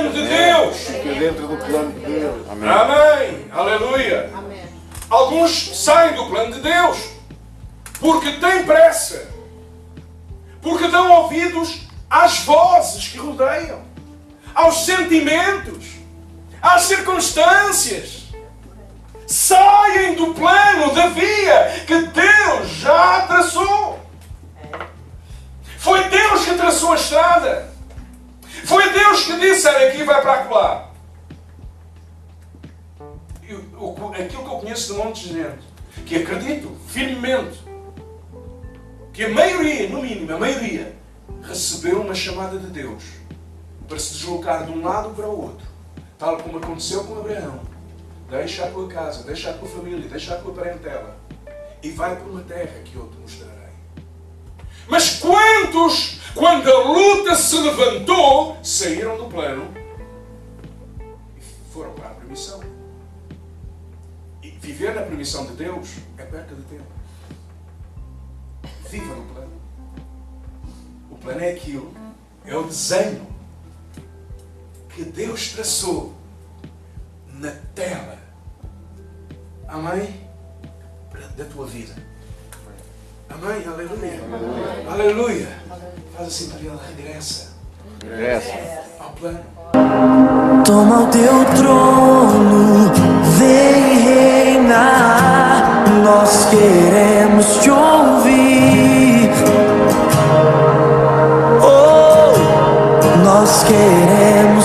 plano de Deus. Fica dentro do plano de Deus. Amém. Amém. Aleluia. Amém. Alguns saem do plano de Deus porque têm pressa, porque dão ouvidos às vozes que rodeiam, aos sentimentos, às circunstâncias. Saem do plano da via que Deus que disse: olha aqui, vai para lá. Aquilo que eu conheço de monte de gente, que acredito firmemente, que a maioria, no mínimo, a maioria, recebeu uma chamada de Deus para se deslocar de um lado para o outro, tal como aconteceu com Abraão. Deixa a tua casa, deixa a tua família, deixa a tua parentela e vai para uma terra que eu te mostrarei. Mas quantos, foram para a permissão? E viver na permissão de Deus é perca de tempo. Viva no plano. O plano é aquilo, é o desenho que Deus traçou na tela. Amém? Da tua vida. Amém? Aleluia. Aleluia. Faz assim para ele, regressa Toma o teu trono, vem reinar. Nós queremos te ouvir. Oh, nós queremos.